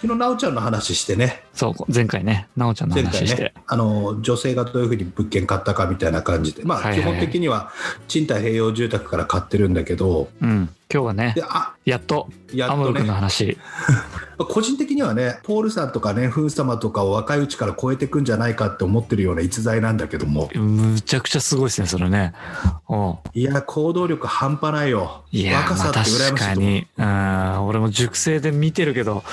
昨日なおちゃんの話してね。そう前回ねなおちゃんの話して、ねあの女性がどういうふうに物件買ったかみたいな感じで。まあ、基本的には賃貸併用住宅から買ってるんだけどうん今日はねやっとやっとアムロ君のね話。個人的にはねポールさんとかねフー様とかを若いうちから超えていくんじゃないかって思ってるような逸材なんだけども。むちゃくちゃすごいですねそれね。いや行動力半端ないよ。いや若さって羨ましいと思う。かに。うん。俺も熟成で見てるけど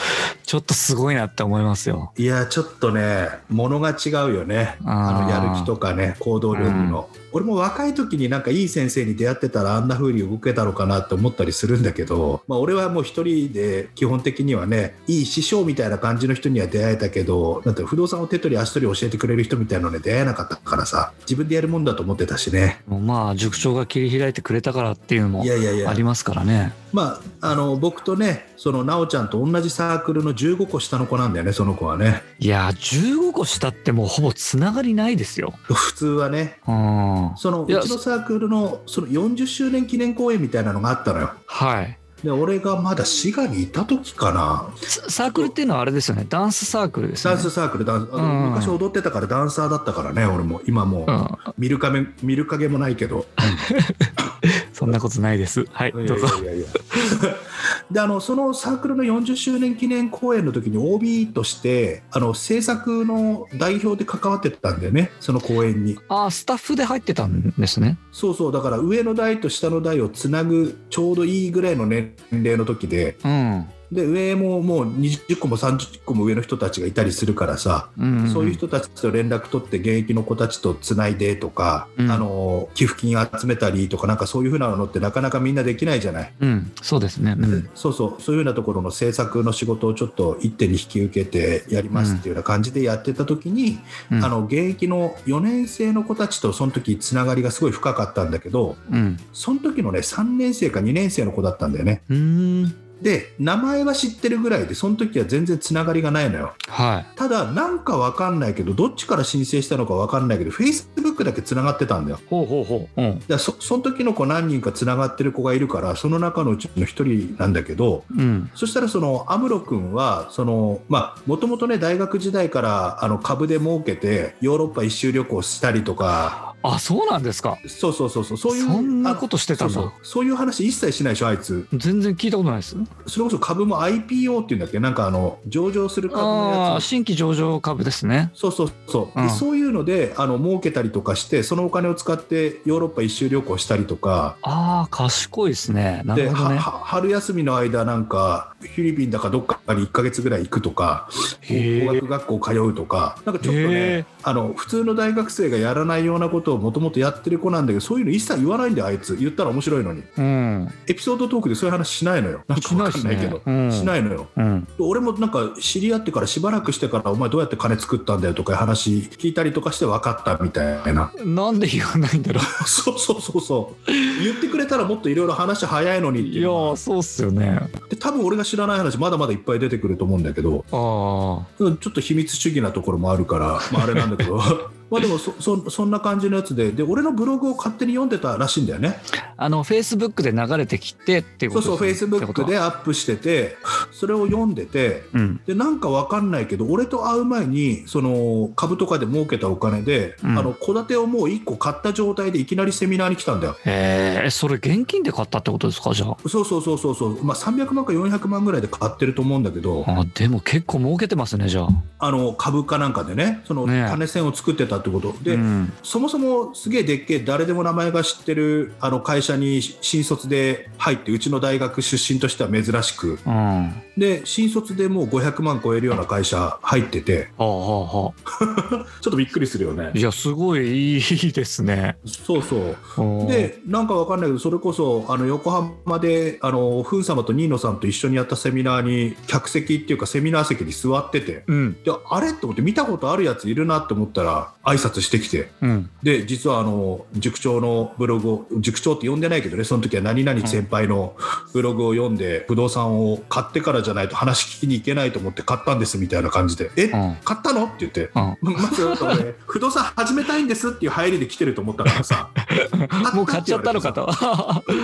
ちょっとすごいなって思いますよ。いやちょっとね物が違うよね。あのやる気とかね行動力の、俺も若い時になんかいい先生に出会ってたらあんな風に動けたのかなって思ったりするんだけど、まあ、俺はもう一人で基本的にはねいい師匠みたいな感じの人には出会えたけどだって不動産を手取り足取り教えてくれる人みたいなのに出会えなかったからさ自分でやるもんだと思ってたしね。まあ塾長が切り開いてくれたからっていうのもいやいやいや。ありますからね。まあ、あの僕とねその奈緒ちゃんと同じサークルの15個下の子なんだよねその子はね。いや15個下ってもうほぼつながりないですよ。普通はね。うん。そのういやちのサークルのその40周年記念公演みたいなのがあったのよはい。で俺がまだ滋賀にいた時かな。ササークルっていうのはあれですよね。ダンスサークルですよね。ダンスサークルダンスうん昔踊ってたからダンサーだったからね俺も。今もううん。見る影見る影もないけど。そんなことないです。はいどうぞやいやいやであのそのサークルの40周年記念公演の時に OB としてあの制作の代表で関わってたんだよねその公演に。ああスタッフで入ってたんですね。そうそうだから上の台と下の台をつなぐちょうどいいぐらいの年齢の時で。うんで上ももう20個も30個も上の人たちがいたりするからさ、うんそういう人たちと連絡取って現役の子たちとつないでとか、うん。あの寄付金集めたりとかなんかそういうふうなのってなかなかみんなできないじゃない？うん。そうですね。うん。そうそう。そういうふうなところの制作の仕事をちょっと一手に引き受けてやりますっていうような感じでやってた時に、うん。あの現役の4年生の子たちとその時つながりがすごい深かったんだけどうん。その時のね3年生か2年生の子だったんだよね。うーんで名前は知ってるぐらいでその時は全然つながりがないのよ。はい。ただなんかわかんないけどどっちから申請したのかわかんないけど Facebook だけつながってたんだよ。ほうほうほう。うん。でそその時の子何人かつながってる子がいるからその中のうちの一人なんだけどうん。そしたらそのアムロ君はそのまあもともとね大学時代からあの株で儲けてヨーロッパ一周旅行したりとかあそうなんですか。そうそうそうそう。そういうそんなことしてたんだ。そうそう。そういう話一切しないでしょあいつ。全然聞いたことないです。それこそ株も IPO っていうんだっけ？なんかあの上場する株のやつ。ああ新規上場株ですね。そうそうそう、う。ん。でそういうのであの儲けたりとかしてそのお金を使ってヨーロッパ一周旅行したりとか。ああ賢いですね。なるほどね。は春休みの間なんかフィリピンだかどっかに1か月ぐらい行くとか語学学校通うとか。なんかちょっとへねー。あの普通の大学生がやらないようなことをもともとやってる子なんだけどそういうの一切言わないんだよあいつ。言ったら面白いのに。うん。エピソードトークでそういう話しないのよ。なんかわかんないけど。しないっすねうん。しないのよ。うん。俺もなんか知り合ってからしばらくしてからお前どうやって金作ったんだよとか話聞いたりとかして分かったみたいな。なんで言わないんだろ そうそうそうそう。言ってくれたらもっといろいろ話早いのにいやそうっすよね。で多分俺が知らない話まだまだいっぱい出てくると思うんだけど。あうんちょっと秘密主義なところもあるから、まあ、あれなんだけど まあでもそそそんな感じのやつでで俺のブログを勝手に読んでたらしいんだよね。ああのフェイスブックで流れてきてっていうそうそうフェイスブックでアップしててそれを読んでてうん。でなんかわかんないけど俺と会う前にその株とかで儲けたお金でうん。あの戸建てをもう1個買った状態でいきなりセミナーに来たんだよ。へえそれ現金で買ったってことですか？じゃあ。そうそうそうそうそう、まあ、300万か400万ぐらいで買ってると思うんだけど。あでも結構儲けてますねじゃあ。あの株価なんかでねそのねえ。金銭を作ってたってこと。で、うん。そもそもすげえでっけえ誰でも名前が知ってるあの会社に新卒で入ってうちの大学出身としては珍しく。うん。で新卒でもう500万超えるような会社入ってて。ほうほうほちょっとびっくりするよね。ういやすごいいいですね。そうそう。でなんかわかんないけどそれこそあの横浜であのフン様とニーノさんと一緒にやったセミナーに客席っていうかセミナー席に座ってて。うん。であれ？って思って見たことあるやついるなって思ったら挨拶してきてうん。で実はあの塾長のブログを塾長って呼んでないけどねその時は何々先輩のブログを読んで不動産を買ってからじゃないと話聞きに行けないと思って買ったんですみたいな感じで「えうん。買ったの?」って言って。うん。まず俺 不動産始めたいんですっていう入りで来てると思ったからさ もう買っちゃったのかと。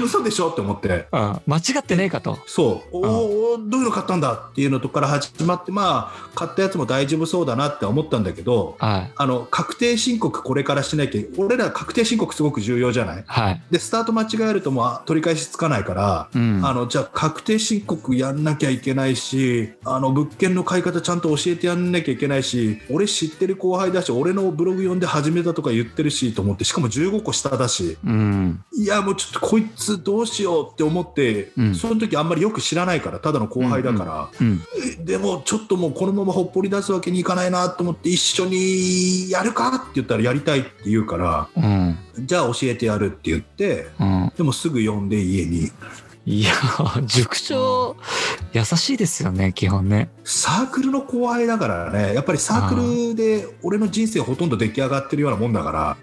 嘘でしょ？って思って。うん。間違ってねえかと。そう。おーおーどういうの買ったんだっていうのとから始まってまあ買ったやつも大丈夫そうだなって思ったんだけどはい。あの確定申告これからしなきゃ俺ら確定申告すごく重要じゃない？はい。でスタート間違えるともうあ取り返しつかないから、うん。あのじゃあ確定申告やんなきゃいけないしあの物件の買い方ちゃんと教えてやんなきゃいけないし俺知ってる後輩だし俺のブログ読んで始めたとか言ってるしと思ってしかも15個下だし。うん。いやもうちょっとこいつどうしようって思って、うん。その時あんまりよく知らないからただの後輩だから、でもちょっともうこのままほっぽり出すわけにいかないなと思って一緒にやるかって言ったらやりたいって言うからうん。じゃあ教えてやるって言ってうん。でもすぐ呼んで家に。いや塾長優しいですよね基本ね。サークルの後輩だからねやっぱりサークルで俺の人生ほとんど出来上がってるようなもんだから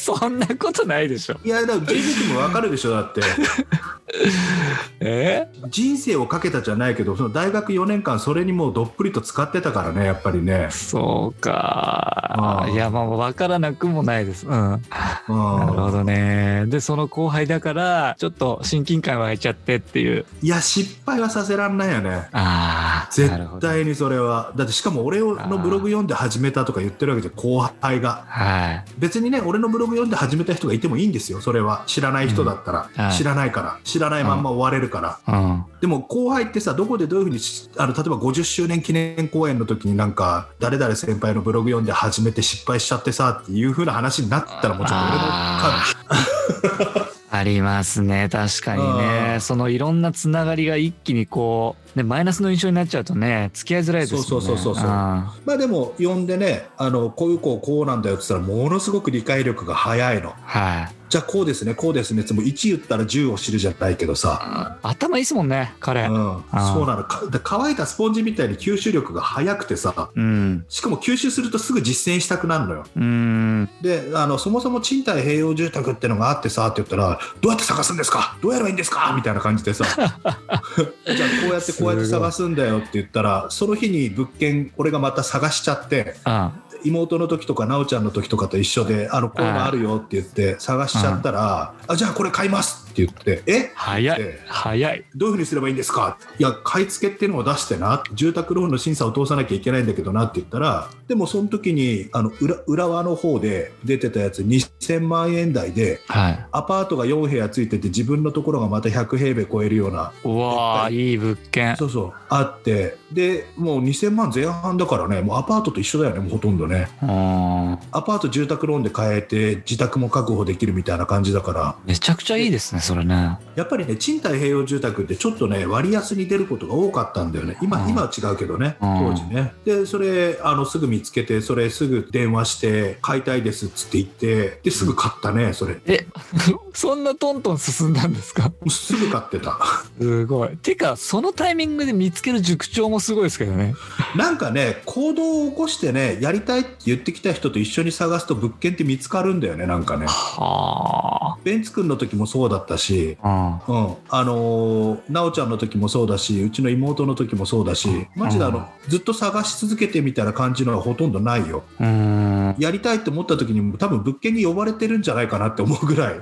そんなことないでしょ。いやだから JJ も分かるでしょだって。え？人生をかけたじゃないけどその大学4年間それにもうどっぷりと使ってたからねやっぱりね、そうか。いやまあ分からなくもないです。うん。うん、なるほどね。でその後輩だからちょっと親近感湧いちゃってっていう。いや失敗はさせらんないよね。ああ絶対にそれは。だってしかも俺のブログ読んで始めたとか言ってるわけじゃん後輩が。はい。別にね俺のブログ読んで始めた人がいてもいいんですよ。それは知らない人だったら、うん。はい知らないから。知らないまんま終われるから、うん。でも後輩ってさどこでどういうふうにしあの例えば50周年記念公演の時になんか誰々先輩のブログ読んで始めて失敗しちゃってさっていうふうな話になったらもうちょっと俺のあありますね。確かにうねん。そのいろんなつながりが一気にこう、ね、マイナスの印象になっちゃうとね付き合いづらいですよね。そうそうそうそうまあでも呼んでねあのこういう子こうなんだよって言ったらものすごく理解力が早いの。はいじゃあこうですねこうですねってもう1言ったら10を知るじゃないけどさ、頭いいですもんね彼。うん、あそうなの。かで乾いたスポンジみたいに吸収力が早くてさ。うん。しかも吸収するとすぐ実践したくなるのよ。うん。であのそもそも賃貸併用住宅ってのがあってさって言ったらどうやって探すんですか？どうやればいいんですか？みたいな感じでさ。じゃあこうやってこうやって探すんだよって言ったらその日に物件俺がまた探しちゃってあ妹の時とか奈緒ちゃんの時とかと一緒であのこういうのあるよって言って探しちゃったらあじゃあこれ買いますって言ってえ？早いえ早い。どういうふうにすればいいんですか？いや買い付けっていうのを出してな。住宅ローンの審査を通さなきゃいけないんだけどなって言ったらでもその時にあの裏裏側の方で出てたやつ2000万円台ではい。アパートが4部屋ついてて自分のところがまた100平米超えるようなうわーいい物件。そうそうあってでもう2000万前半だからねもうアパートと一緒だよねもうほとんどね。うんアパート住宅ローンで買えて自宅も確保できるみたいな感じだから。めちゃくちゃいいですねそれね。やっぱりね賃貸併用住宅ってちょっとね割安に出ることが多かったんだよね。今,、うん。今は違うけどねうん。当時ね。でそれあのすぐ見つけてそれすぐ電話して買いたいですっつって言ってですぐ買ったねそれ。え そんなトントン進んだんですか？すぐ買ってた。すごい。てかそのタイミングで見つける塾長もすごいですけどね。なんかね行動を起こしてねやりたいって言ってきた人と一緒に探すと物件って見つかるんだよねなんかね。はベンツ君の時もそうだったしあうんうん、あのー、奈緒ちゃんの時もそうだしうちの妹の時もそうだしマジであの、ずっと探し続けてみたいな感じのはほとんどないよ。うーん。やりたいって思った時に多分物件に呼ばれてるんじゃないかなって思うぐらい、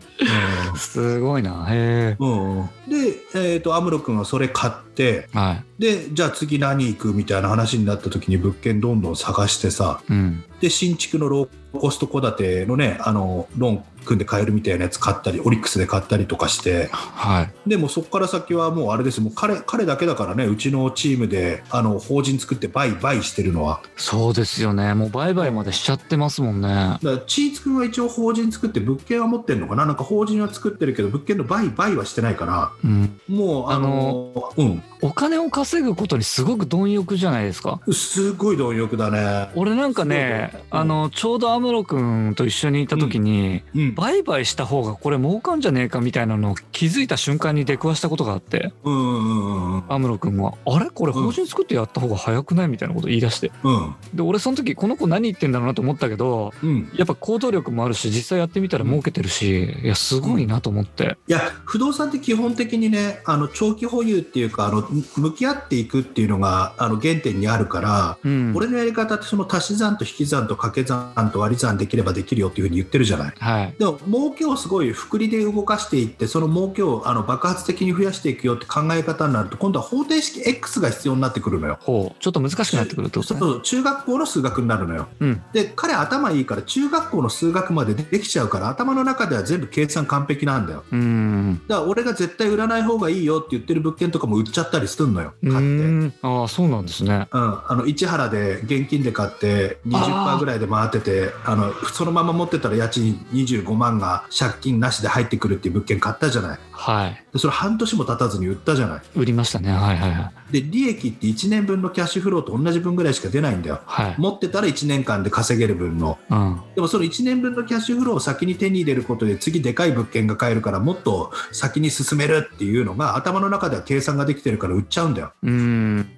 すごいな。へえ。うんうん。で、えー、とアムロ君はそれ買ってはい。でじゃあ次何行くみたいな話になった時に物件どんどん探してさうんで新築のローコスト戸建てのねあのローン組んで買えるみたいなやつ買ったりオリックスで買ったりとかして。はい。でもそこから先はもうあれです。もう彼彼だけだからねうちのチームであの法人作って売買してるのは。そうですよね。もう売買までしちゃってますもんね。だからチーツ君は一応法人作って物件は持ってるのかな？なんか法人は作ってるけど物件の売買はしてないから、うん、もうあのうん、お金を稼ぐことにすごく貪欲じゃないですか？すごい貪欲だね。俺なんかね、うん、あのちょうどアムロ君と一緒にいた時に、うん、売買した方がこれ儲かんじゃねえかみたいなのを気づいた瞬間に出くわしたことがあって、うんうんうん、アムロ君は「あれ？これ法人作ってやった方が早くない?」みたいなこと言い出して、うん、で俺その時この子何言ってんだろうなと思ったけど、うん、やっぱ行動力もあるし実際やってみたら儲けてるし、いやすごいなと思って。いや不動産って基本的にねあの長期保有っていうかあの向き合っていくっていうのがあの原点にあるから、うん、俺のやり方ってその足し算と引き算と掛け算と割り算できればできるよっていうふうに言ってるじゃない。はい、でも儲けをすごい複利で動かしていってその儲けをあの爆発的に増やしていくよって考え方になると今度は方程式 X が必要になってくるのよ。ほうちょっと難しくなってくるってこと、ね、そう中学校の数学になるのよ。うん、で彼頭いいから中学校の数学までできちゃうから頭の中では全部計算完璧なんだよ。うんだから俺が絶対売らない方がいいよって言ってる物件とかも売っちゃったりするのよ買ってああそうなんですね、うん、あの市原で現金で買って20ぐらいで回っててあのそのまま持ってたら家賃25万が借金なしで入ってくるっていう物件買ったじゃない。はい。でそれ半年も経たずに売ったじゃない。売りましたね。はいはいはい。で利益って1年分のキャッシュフローと同じ分ぐらいしか出ないんだよ、はい、持ってたら1年間で稼げる分の、うん、でもその1年分のキャッシュフローを先に手に入れることで次でかい物件が買えるからもっと先に進めるっていうのが頭の中では計算ができてるから売っちゃうんだよ。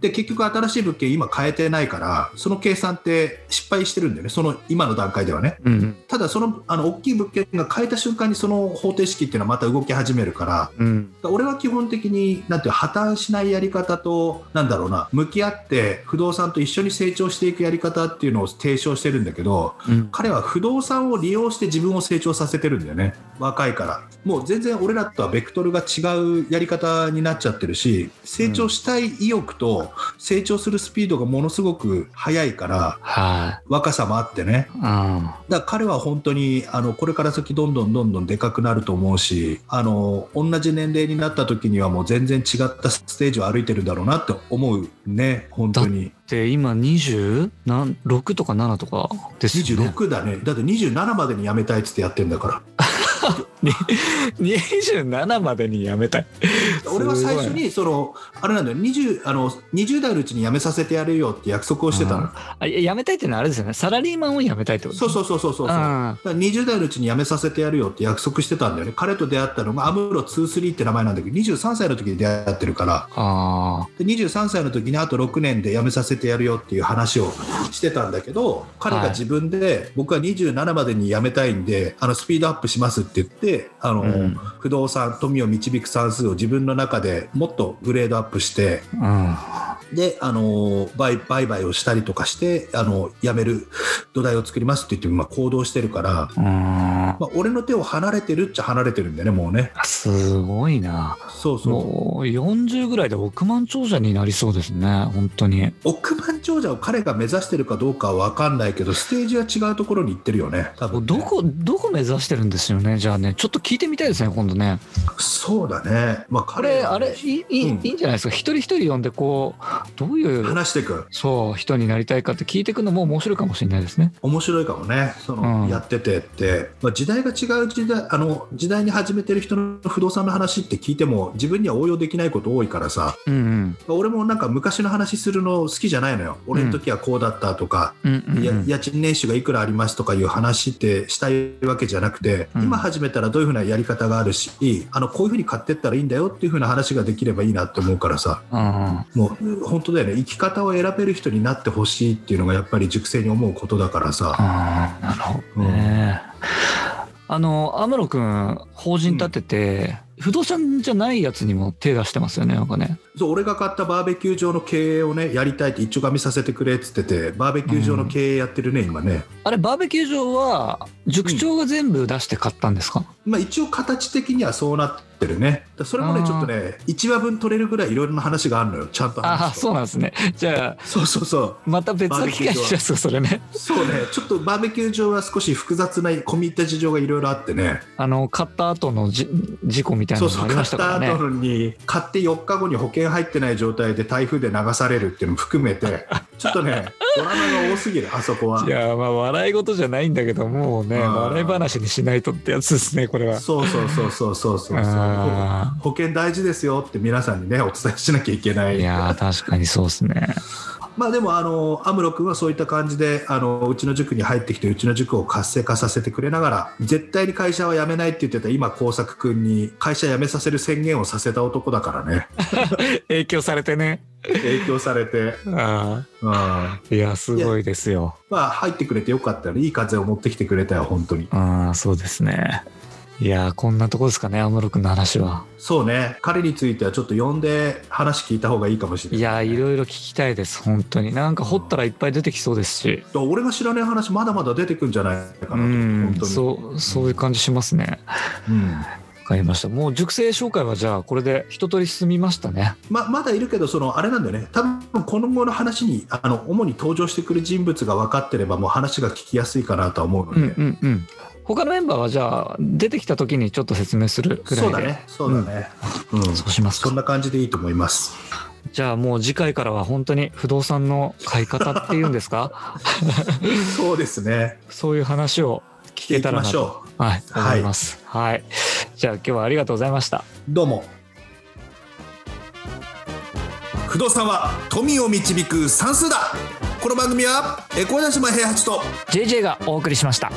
で結局新しい物件今買えてないからその計算って失敗してるんだよね。その今の段階ではね、うん、ただそのあの大きい物件が買えた瞬間にその方程式っていうのはまた動き始めるから、うん、俺は基本的になんていう破綻しないやり方となんだろうな向き合って不動産と一緒に成長していくやり方っていうのを提唱してるんだけど、うん、彼は不動産を利用して自分を成長させてるんだよね。若いから。もう全然俺らとはベクトルが違うやり方になっちゃってるし成長したい意欲と成長するスピードがものすごく速いから、はい、若さもあってね、うん、だから彼は本当にあのこれから先どんどんどんどんでかくなると思うしあの同じ年齢になった時にはもう全然違ったステージを歩いてるんだろうなって思うね。本当に。で今26とか7とかですよね。26だね。だって27までに辞めたいっつってやってんだから。27までに辞めたい。俺は最初にそのあれなんだよ。20, あの20代のうちに辞めさせてやるよって約束をしてたの。あ辞めたいっていうのはあれですよね。サラリーマンを辞めたいってことそうそうそうそうそう。そう20代のうちに辞めさせてやるよって約束してたんだよね。彼と出会ったのがアムロ23って名前なんだけど23歳の時に出会ってるから。あで23歳の時にあと6年で辞めさせてやるよっていう話をしてたんだけど彼が自分で、はい、僕は27までに辞めたいんであのスピードアップしますって言ってあの、うん、不動産富を導く算数を自分の中でもっとグレードアップして、うん、であの売買をしたりとかしてあの辞める土台を作りますって言って、まあ、行動してるから、うん、まあ、俺の手を離れてるっちゃ離れてるんだよねもうね。すごいな。そうそう。もう40ぐらいで億万長者になりそうですね本当に。億万長者を彼が目指してるかどうかは分かんないけどステージは違うところに行ってるよね多分、ね、どこどこ目指してるんですよねじゃあね。ちょっと聞いてみたいですね今度ね。そうだね。まあこれあれいい,、うん、いいんじゃないですか。一人一人呼んでこうどういう話していく。そう人になりたいかって聞いていくのも面白いかもしれないですね。面白いかもね。その、うん、やっててって、まあ、時代が違う時代あの時代に始めてる人の不動産の話って聞いても自分には応用できないこと多いからさ、うんうん、俺もなんか昔の話するの好きじゃないのよ。俺の時はこうだったとか、うん、家賃年収がいくらありますとかいう話ってしたいわけじゃなくて、うん、今始めたらどういうふうなやり方があるしあのこういうふうに買ってったらいいんだよっていうふうな話ができればいいなって思うからさ、うん、もう本当だよね。生き方を選べる人になってほしいっていうのがやっぱり熟成に思うことだからさ。なるほどね、うん、あのアムロ君法人立てて、不動産じゃないやつにも手出してますよね、なんかね。そう俺が買ったバーベキュー場の経営をね、やりたいって一丁紙させてくれっつってて、バーベキュー場の経営やってるね、うん、今ね。あれ、バーベキュー場は、塾長が全部出して買ったんですか、うん、まあ、一応、形的にはそうなってるね。それもね、ちょっとね、1話分取れるぐらいいろいろな話があるのよ、ちゃんとああ、そうなんですね。じゃあ、そうそうそう。また別の機会にしますそれね。そうね、ちょっとバーベキュー場は少し複雑な込み入った事情がいろいろあってね。あの、買った後のじ事故みたいなのもありましたからね。そうそう買った後に買って4日後に保険入ってない状態で台風で流されるっていうのも含めて ちょっとねドラマが多すぎるあそこは。いやまあ笑い事じゃないんだけどもうね笑い話にしないとってやつですねこれは。そうそうそうそうそうそう保険大事ですよって皆さんにねお伝えしなきゃいけない。いや確かにそうですねまあでもあのアムロ君はそういった感じであのうちの塾に入ってきてうちの塾を活性化させてくれながら絶対に会社は辞めないって言ってた今工作君に会社辞めさせる宣言をさせた男だからね。影響されてね。影響されて。ああ。いやすごいですよ。まあ入ってくれてよかったらいい風を持ってきてくれたよ本当に。ああそうですねいやこんなとこですかね、安室君の話は。そうね、彼についてはちょっと呼んで話聞いた方がいいかもしれない、ね、いやいろいろ聞きたいです、本当に。なんか掘ったらいっぱい出てきそうですし。俺が知らない話、まだまだ出てくんじゃないかなと、本当にそうそういう感じしますね。うんわかりました。もう熟成紹介はじゃあこれで一通り進みましたね。ままだいるけどそのあれなんだよね。多分この後の話にあの主に登場してくる人物が分かってればもう話が聞きやすいかなとは思うので。うんうんうん。他のメンバーはじゃあ出てきた時にちょっと説明するくらいで。そうだね。そうだね、うん、うん、そうしますそんな感じでいいと思います。じゃあもう次回からは本当に不動産の買い方っていうんですか？そうですね。そういう話を聞けたらなと。はい思います、はい、はい、じゃあ今日はありがとうございました。どうも。不動産は富を導く算数だ。この番組は小田島平八と JJ がお送りしました。